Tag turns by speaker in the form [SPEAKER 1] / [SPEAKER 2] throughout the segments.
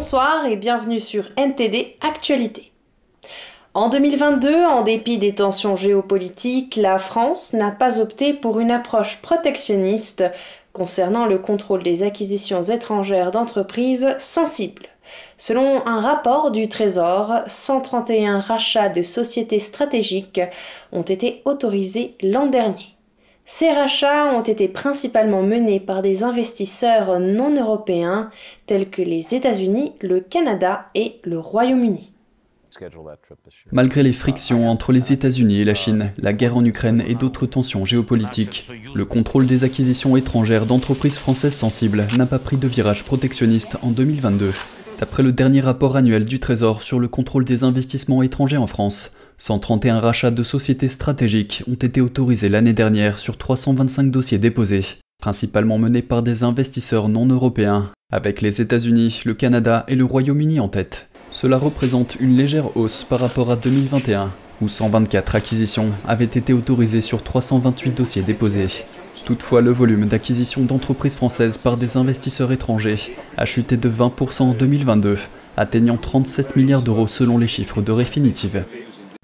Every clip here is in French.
[SPEAKER 1] Bonsoir et bienvenue sur NTD Actualité. En 2022, en dépit des tensions géopolitiques, la France n'a pas opté pour une approche protectionniste concernant le contrôle des acquisitions étrangères d'entreprises sensibles. Selon un rapport du Trésor, 131 rachats de sociétés stratégiques ont été autorisés l'an dernier. Ces rachats ont été principalement menés par des investisseurs non européens tels que les États-Unis, le Canada et le Royaume-Uni.
[SPEAKER 2] Malgré les frictions entre les États-Unis et la Chine, la guerre en Ukraine et d'autres tensions géopolitiques, le contrôle des acquisitions étrangères d'entreprises françaises sensibles n'a pas pris de virage protectionniste en 2022. D'après le dernier rapport annuel du Trésor sur le contrôle des investissements étrangers en France, 131 rachats de sociétés stratégiques ont été autorisés l'année dernière sur 325 dossiers déposés, principalement menés par des investisseurs non européens, avec les États-Unis, le Canada et le Royaume-Uni en tête. Cela représente une légère hausse par rapport à 2021, où 124 acquisitions avaient été autorisées sur 328 dossiers déposés. Toutefois, le volume d'acquisition d'entreprises françaises par des investisseurs étrangers a chuté de 20% en 2022, atteignant 37 milliards d'euros selon les chiffres de Refinitiv.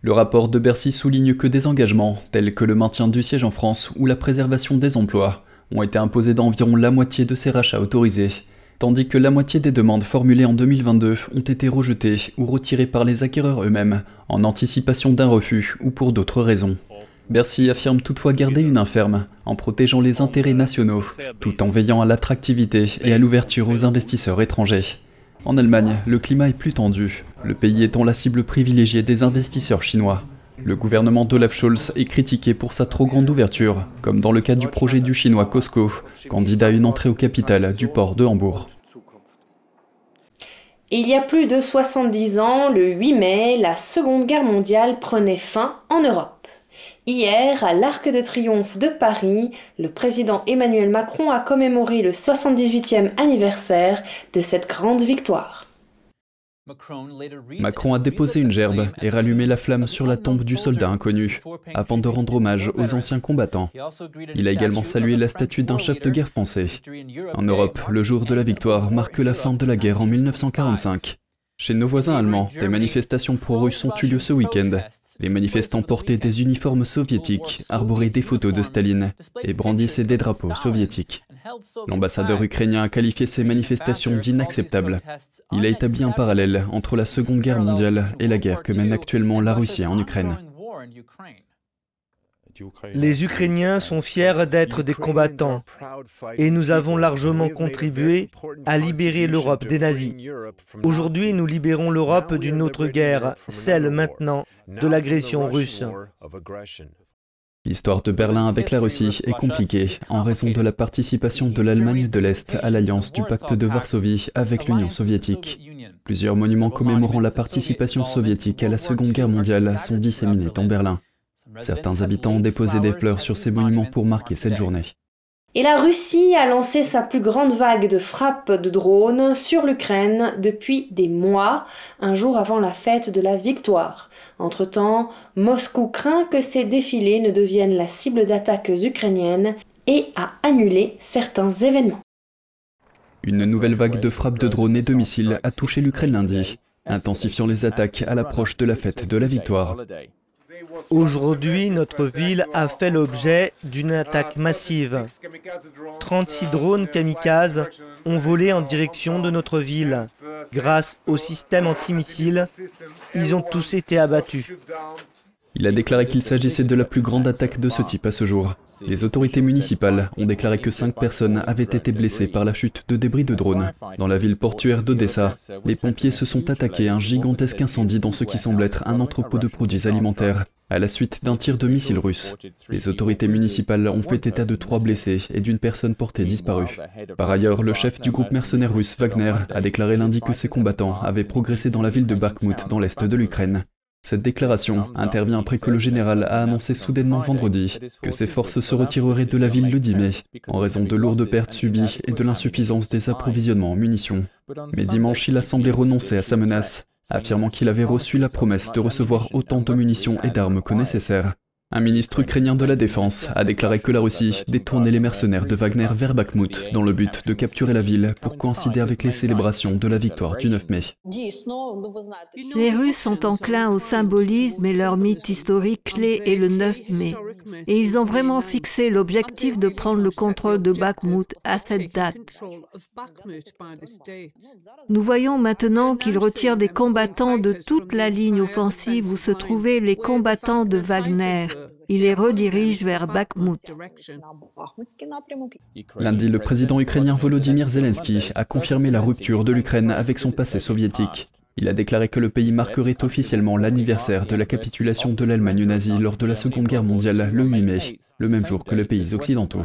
[SPEAKER 2] Le rapport de Bercy souligne que des engagements, tels que le maintien du siège en France ou la préservation des emplois, ont été imposés d'environ la moitié de ces rachats autorisés, tandis que la moitié des demandes formulées en 2022 ont été rejetées ou retirées par les acquéreurs eux-mêmes, en anticipation d'un refus ou pour d'autres raisons. Bercy affirme toutefois garder une inferme, en protégeant les intérêts nationaux, tout en veillant à l'attractivité et à l'ouverture aux investisseurs étrangers. En Allemagne, le climat est plus tendu, le pays étant la cible privilégiée des investisseurs chinois. Le gouvernement d'Olaf Scholz est critiqué pour sa trop grande ouverture, comme dans le cas du projet du chinois Costco, candidat à une entrée au capital du port de Hambourg.
[SPEAKER 1] Il y a plus de 70 ans, le 8 mai, la Seconde Guerre mondiale prenait fin en Europe. Hier, à l'Arc de Triomphe de Paris, le président Emmanuel Macron a commémoré le 78e anniversaire de cette grande victoire.
[SPEAKER 2] Macron a déposé une gerbe et rallumé la flamme sur la tombe du soldat inconnu, avant de rendre hommage aux anciens combattants. Il a également salué la statue d'un chef de guerre français. En Europe, le jour de la victoire marque la fin de la guerre en 1945. Chez nos voisins allemands, des manifestations pro-russes ont eu lieu ce week-end. Les manifestants portaient des uniformes soviétiques, arboraient des photos de Staline et brandissaient des drapeaux soviétiques. L'ambassadeur ukrainien a qualifié ces manifestations d'inacceptables. Il a établi un parallèle entre la Seconde Guerre mondiale et la guerre que mène actuellement la Russie en Ukraine.
[SPEAKER 3] Les Ukrainiens sont fiers d'être des combattants et nous avons largement contribué à libérer l'Europe des nazis. Aujourd'hui, nous libérons l'Europe d'une autre guerre, celle maintenant de l'agression russe.
[SPEAKER 2] L'histoire de Berlin avec la Russie est compliquée en raison de la participation de l'Allemagne de l'Est à l'alliance du pacte de Varsovie avec l'Union soviétique. Plusieurs monuments commémorant la participation soviétique à la Seconde Guerre mondiale sont disséminés dans Berlin. Certains habitants ont déposé des fleurs sur ces monuments pour marquer cette journée.
[SPEAKER 1] Et la Russie a lancé sa plus grande vague de frappes de drones sur l'Ukraine depuis des mois, un jour avant la fête de la victoire. Entre-temps, Moscou craint que ces défilés ne deviennent la cible d'attaques ukrainiennes et a annulé certains événements.
[SPEAKER 2] Une nouvelle vague de frappes de drones et de missiles a touché l'Ukraine lundi, intensifiant les attaques à l'approche de la fête de la victoire.
[SPEAKER 3] Aujourd'hui, notre ville a fait l'objet d'une attaque massive. 36 drones kamikazes ont volé en direction de notre ville. Grâce au système antimissile, ils ont tous été abattus.
[SPEAKER 2] Il a déclaré qu'il s'agissait de la plus grande attaque de ce type à ce jour. Les autorités municipales ont déclaré que cinq personnes avaient été blessées par la chute de débris de drones. Dans la ville portuaire d'Odessa, les pompiers se sont attaqués à un gigantesque incendie dans ce qui semble être un entrepôt de produits alimentaires, à la suite d'un tir de missiles russes. Les autorités municipales ont fait état de trois blessés et d'une personne portée disparue. Par ailleurs, le chef du groupe mercenaire russe Wagner a déclaré lundi que ses combattants avaient progressé dans la ville de Bakhmut dans l'est de l'Ukraine. Cette déclaration intervient après que le général a annoncé soudainement vendredi que ses forces se retireraient de la ville le 10 mai en raison de lourdes pertes subies et de l'insuffisance des approvisionnements en munitions. Mais dimanche, il a semblé renoncer à sa menace, affirmant qu'il avait reçu la promesse de recevoir autant de munitions et d'armes que nécessaire. Un ministre ukrainien de la Défense a déclaré que la Russie détournait les mercenaires de Wagner vers Bakhmut dans le but de capturer la ville pour coïncider avec les célébrations de la victoire du 9 mai.
[SPEAKER 4] Les Russes sont enclins au symbolisme et leur mythe historique clé est le 9 mai. Et ils ont vraiment fixé l'objectif de prendre le contrôle de Bakhmut à cette date. Nous voyons maintenant qu'ils retirent des combattants de toute la ligne offensive où se trouvaient les combattants de Wagner. Il les redirige vers Bakhmut.
[SPEAKER 2] Lundi, le président ukrainien Volodymyr Zelensky a confirmé la rupture de l'Ukraine avec son passé soviétique. Il a déclaré que le pays marquerait officiellement l'anniversaire de la capitulation de l'Allemagne nazie lors de la Seconde Guerre mondiale le 8 mai, le même jour que les pays occidentaux.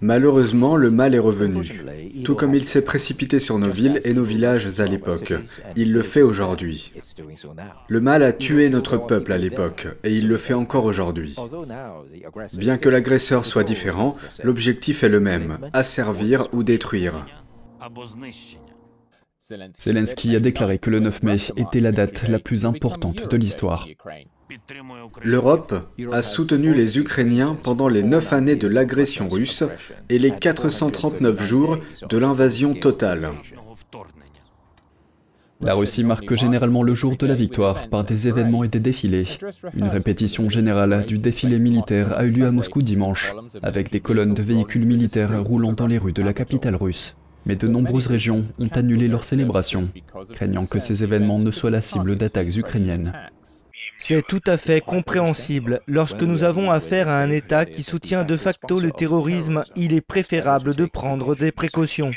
[SPEAKER 5] Malheureusement, le mal est revenu. Tout comme il s'est précipité sur nos villes et nos villages à l'époque, il le fait aujourd'hui. Le mal a tué notre peuple à l'époque, et il le fait encore aujourd'hui. Bien que l'agresseur soit différent, l'objectif est le même, asservir ou détruire.
[SPEAKER 2] Zelensky a déclaré que le 9 mai était la date la plus importante de l'histoire.
[SPEAKER 5] L'Europe a soutenu les Ukrainiens pendant les neuf années de l'agression russe et les 439 jours de l'invasion totale.
[SPEAKER 2] La Russie marque généralement le jour de la victoire par des événements et des défilés. Une répétition générale du défilé militaire a eu lieu à Moscou dimanche, avec des colonnes de véhicules militaires roulant dans les rues de la capitale russe. Mais de nombreuses régions ont annulé leurs célébrations, craignant que ces événements ne soient la cible d'attaques ukrainiennes.
[SPEAKER 3] C'est tout à fait compréhensible. Lorsque nous avons affaire à un État qui soutient de facto le terrorisme, il est préférable de prendre des précautions.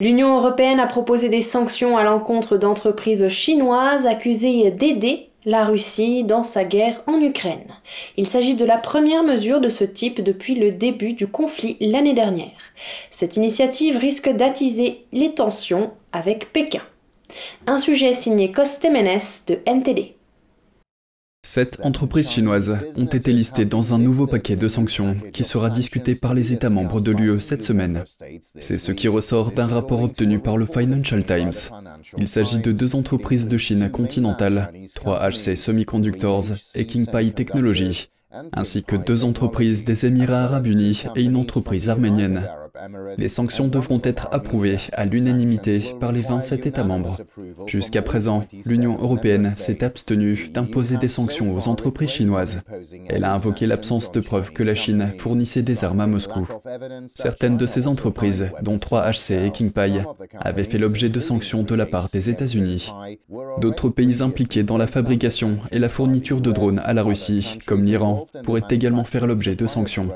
[SPEAKER 1] L'Union européenne a proposé des sanctions à l'encontre d'entreprises chinoises accusées d'aider la Russie dans sa guerre en Ukraine. Il s'agit de la première mesure de ce type depuis le début du conflit l'année dernière. Cette initiative risque d'attiser les tensions avec Pékin. Un sujet signé Costemenes de NTD.
[SPEAKER 2] Sept entreprises chinoises ont été listées dans un nouveau paquet de sanctions qui sera discuté par les États membres de l'UE cette semaine. C'est ce qui ressort d'un rapport obtenu par le Financial Times. Il s'agit de deux entreprises de Chine continentale, 3HC Semiconductors et Kingpai Technology, ainsi que deux entreprises des Émirats arabes unis et une entreprise arménienne. Les sanctions devront être approuvées à l'unanimité par les 27 États membres. Jusqu'à présent, l'Union européenne s'est abstenue d'imposer des sanctions aux entreprises chinoises. Elle a invoqué l'absence de preuves que la Chine fournissait des armes à Moscou. Certaines de ces entreprises, dont 3HC et Kingpai, avaient fait l'objet de sanctions de la part des États-Unis. D'autres pays impliqués dans la fabrication et la fourniture de drones à la Russie, comme l'Iran, pourraient également faire l'objet de sanctions.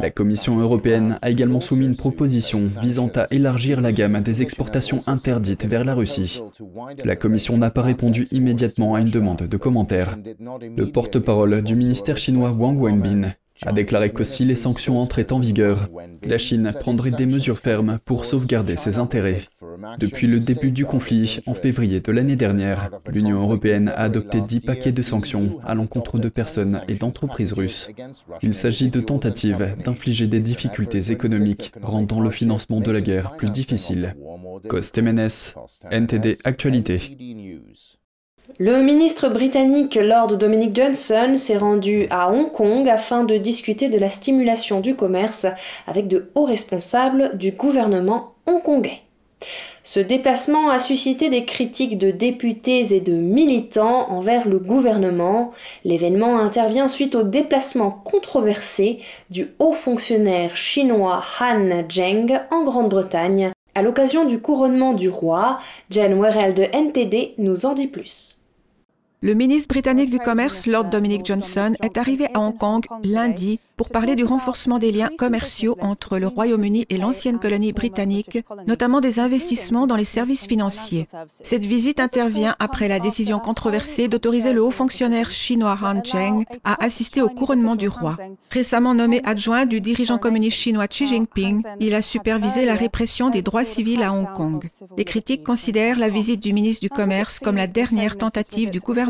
[SPEAKER 2] La Commission européenne a également soumis une proposition visant à élargir la gamme des exportations interdites vers la Russie. La Commission n'a pas répondu immédiatement à une demande de commentaire. Le porte-parole du ministère chinois Wang Wenbin a déclaré que si les sanctions entraient en vigueur, la Chine prendrait des mesures fermes pour sauvegarder ses intérêts. Depuis le début du conflit, en février de l'année dernière, l'Union européenne a adopté dix paquets de sanctions à l'encontre de personnes et d'entreprises russes. Il s'agit de tentatives d'infliger des difficultés économiques, rendant le financement de la guerre plus difficile. Costemenes, NTD Actualité.
[SPEAKER 1] Le ministre britannique Lord Dominic Johnson s'est rendu à Hong Kong afin de discuter de la stimulation du commerce avec de hauts responsables du gouvernement hongkongais. Ce déplacement a suscité des critiques de députés et de militants envers le gouvernement. L'événement intervient suite au déplacement controversé du haut fonctionnaire chinois Han Zheng en Grande-Bretagne. À l'occasion du couronnement du roi, Jen Werrell de NTD nous en dit plus.
[SPEAKER 6] Le ministre britannique du Commerce, Lord Dominic Johnson, est arrivé à Hong Kong lundi pour parler du renforcement des liens commerciaux entre le Royaume-Uni et l'ancienne colonie britannique, notamment des investissements dans les services financiers. Cette visite intervient après la décision controversée d'autoriser le haut fonctionnaire chinois Han Cheng à assister au couronnement du roi. Récemment nommé adjoint du dirigeant communiste chinois Xi Jinping, il a supervisé la répression des droits civils à Hong Kong. Les critiques considèrent la visite du ministre du Commerce comme la dernière tentative du gouvernement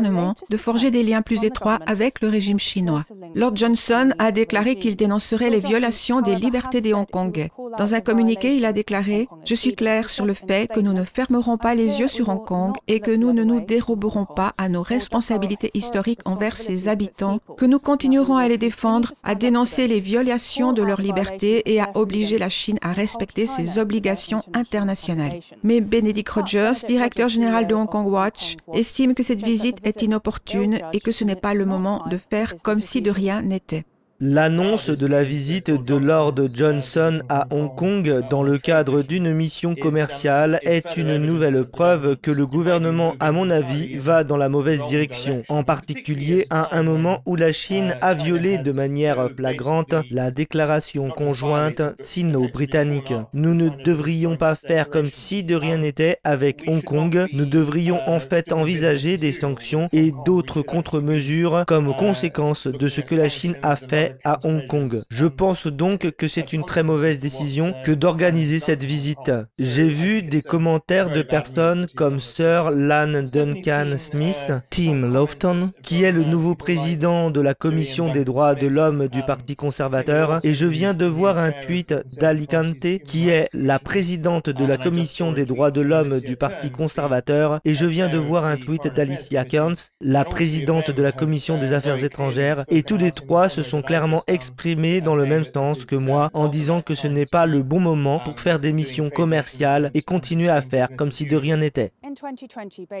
[SPEAKER 6] de forger des liens plus étroits avec le régime chinois. Lord Johnson a déclaré qu'il dénoncerait les violations des libertés des Hongkongais. Dans un communiqué, il a déclaré Je suis clair sur le fait que nous ne fermerons pas les yeux sur Hong Kong et que nous ne nous déroberons pas à nos responsabilités historiques envers ses habitants, que nous continuerons à les défendre, à dénoncer les violations de leurs libertés et à obliger la Chine à respecter ses obligations internationales. Mais Benedict Rogers, directeur général de Hong Kong Watch, estime que cette visite est inopportune et que ce n'est pas le moment de faire comme si de rien n'était.
[SPEAKER 3] L'annonce de la visite de Lord Johnson à Hong Kong dans le cadre d'une mission commerciale est une nouvelle preuve que le gouvernement, à mon avis, va dans la mauvaise direction, en particulier à un moment où la Chine a violé de manière flagrante la déclaration conjointe sino-britannique. Nous ne devrions pas faire comme si de rien n'était avec Hong Kong, nous devrions en fait envisager des sanctions et d'autres contre-mesures comme conséquence de ce que la Chine a fait à Hong Kong. Je pense donc que c'est une très mauvaise décision que d'organiser cette visite. J'ai vu des commentaires de personnes comme Sir Lan Duncan Smith, Tim Lofton, qui est le nouveau président de la Commission des droits de l'homme du Parti conservateur, et je viens de voir un tweet d'Alicante, qui est la présidente de la Commission des droits de l'homme du Parti conservateur, et je viens de voir un tweet d'Alicia Kearns, la présidente de la Commission des affaires étrangères, et tous les trois se sont clairement exprimé dans le même sens que moi en disant que ce n'est pas le bon moment pour faire des missions commerciales et continuer à faire comme si de rien n'était.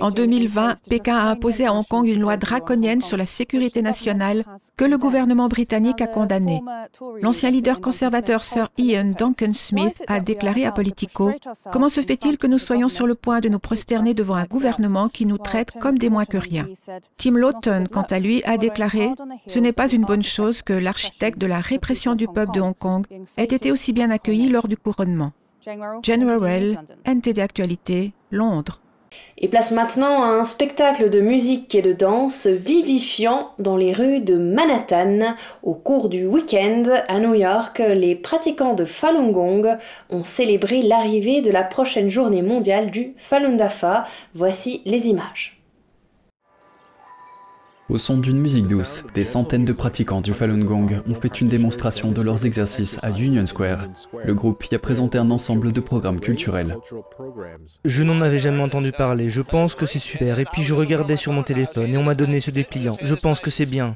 [SPEAKER 6] En 2020, Pékin a imposé à Hong Kong une loi draconienne sur la sécurité nationale que le gouvernement britannique a condamnée. L'ancien leader conservateur Sir Ian Duncan Smith a déclaré à Politico Comment se fait-il que nous soyons sur le point de nous prosterner devant un gouvernement qui nous traite comme des moins que rien? Tim Lawton, quant à lui, a déclaré Ce n'est pas une bonne chose que l'architecte de la répression du peuple de Hong Kong ait été aussi bien accueilli lors du couronnement. General NTD Actualité, Londres.
[SPEAKER 1] Et place maintenant à un spectacle de musique et de danse vivifiant dans les rues de Manhattan. Au cours du week-end à New York, les pratiquants de Falun Gong ont célébré l'arrivée de la prochaine journée mondiale du Falun Dafa. Voici les images.
[SPEAKER 2] Au son d'une musique douce, des centaines de pratiquants du Falun Gong ont fait une démonstration de leurs exercices à Union Square. Le groupe y a présenté un ensemble de programmes culturels.
[SPEAKER 3] Je n'en avais jamais entendu parler, je pense que c'est super, et puis je regardais sur mon téléphone et on m'a donné ce dépliant, je pense que c'est bien.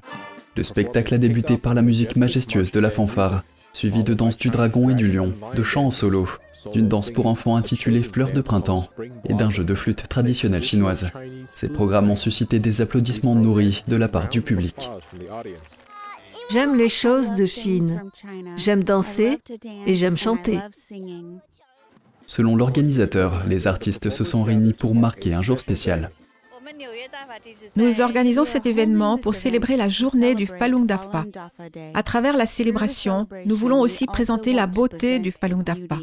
[SPEAKER 2] Le spectacle a débuté par la musique majestueuse de la fanfare, suivi de danse du dragon et du lion, de chants en solo, d'une danse pour enfants intitulée Fleurs de printemps et d'un jeu de flûte traditionnelle chinoise. Ces programmes ont suscité des applaudissements nourris de la part du public.
[SPEAKER 4] J'aime les choses de Chine. J'aime danser et j'aime chanter.
[SPEAKER 2] Selon l'organisateur, les artistes se sont réunis pour marquer un jour spécial.
[SPEAKER 6] Nous organisons cet événement pour célébrer la journée du Falun Dafa. À travers la célébration, nous voulons aussi présenter la beauté du Falun Dafa.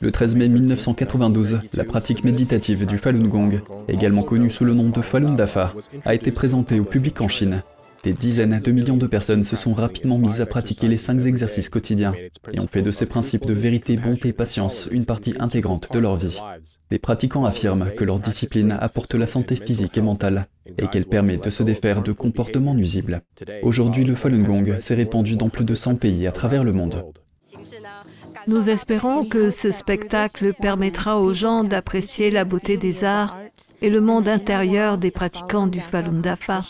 [SPEAKER 2] Le 13 mai 1992, la pratique méditative du Falun Gong, également connue sous le nom de Falun Dafa, a été présentée au public en Chine. Des dizaines de millions de personnes se sont rapidement mises à pratiquer les cinq exercices quotidiens et ont fait de ces principes de vérité, bonté, patience une partie intégrante de leur vie. Les pratiquants affirment que leur discipline apporte la santé physique et mentale et qu'elle permet de se défaire de comportements nuisibles. Aujourd'hui, le Falun Gong s'est répandu dans plus de 100 pays à travers le monde.
[SPEAKER 4] Nous espérons que ce spectacle permettra aux gens d'apprécier la beauté des arts et le monde intérieur des pratiquants du Falun Dafa.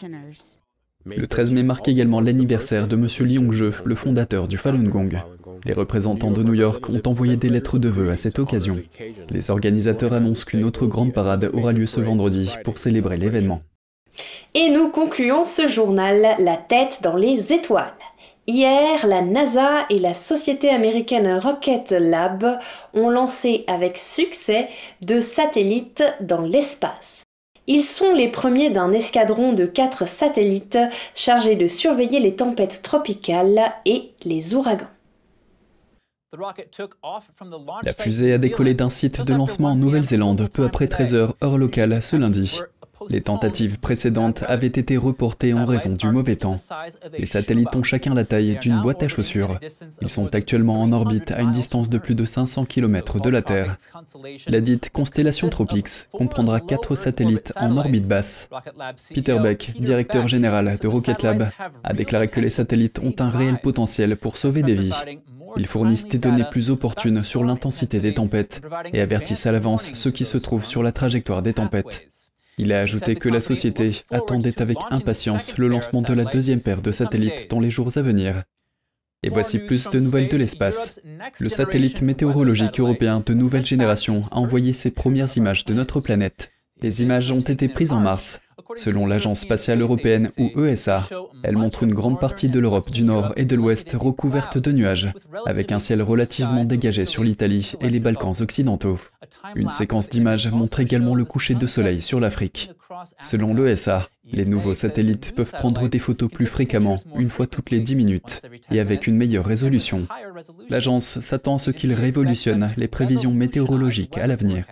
[SPEAKER 2] Le 13 mai marque également l'anniversaire de M. Liongzhe, le fondateur du Falun Gong. Les représentants de New York ont envoyé des lettres de vœux à cette occasion. Les organisateurs annoncent qu'une autre grande parade aura lieu ce vendredi pour célébrer l'événement.
[SPEAKER 1] Et nous concluons ce journal La tête dans les étoiles. Hier, la NASA et la société américaine Rocket Lab ont lancé avec succès deux satellites dans l'espace. Ils sont les premiers d'un escadron de quatre satellites chargés de surveiller les tempêtes tropicales et les ouragans.
[SPEAKER 2] La fusée a décollé d'un site de lancement en Nouvelle-Zélande peu après 13 heures heure locale ce lundi. Les tentatives précédentes avaient été reportées en raison du mauvais temps. Les satellites ont chacun la taille d'une boîte à chaussures. Ils sont actuellement en orbite à une distance de plus de 500 km de la Terre. La dite constellation Tropix comprendra quatre satellites en orbite basse. Peter Beck, directeur général de Rocket Lab, a déclaré que les satellites ont un réel potentiel pour sauver des vies. Ils fournissent des données plus opportunes sur l'intensité des tempêtes et avertissent à l'avance ceux qui se trouvent sur la trajectoire des tempêtes. Il a ajouté que la société attendait avec impatience le lancement de la deuxième paire de satellites dans les jours à venir. Et voici plus de nouvelles de l'espace. Le satellite météorologique européen de nouvelle génération a envoyé ses premières images de notre planète. Les images ont été prises en mars. Selon l'Agence spatiale européenne ou ESA, elle montre une grande partie de l'Europe du Nord et de l'Ouest recouverte de nuages, avec un ciel relativement dégagé sur l'Italie et les Balkans occidentaux. Une séquence d'images montre également le coucher de soleil sur l'Afrique. Selon l'ESA, les nouveaux satellites peuvent prendre des photos plus fréquemment, une fois toutes les 10 minutes, et avec une meilleure résolution. L'agence s'attend à ce qu'ils révolutionnent les prévisions météorologiques à l'avenir.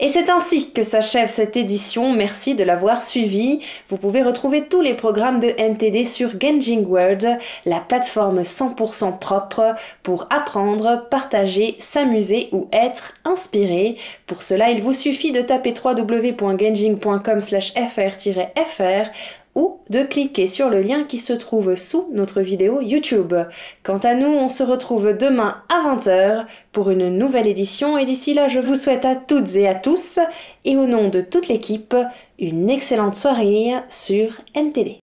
[SPEAKER 1] Et c'est ainsi que s'achève cette édition. Merci de l'avoir suivi. Vous pouvez retrouver tous les programmes de NTD sur Genjing World, la plateforme 100% propre pour apprendre, partager, s'amuser ou être inspiré. Pour cela, il vous suffit de taper www.genjing.com/fr-fr ou de cliquer sur le lien qui se trouve sous notre vidéo YouTube. Quant à nous, on se retrouve demain à 20h pour une nouvelle édition et d'ici là, je vous souhaite à toutes et à tous et au nom de toute l'équipe, une excellente soirée sur NTD.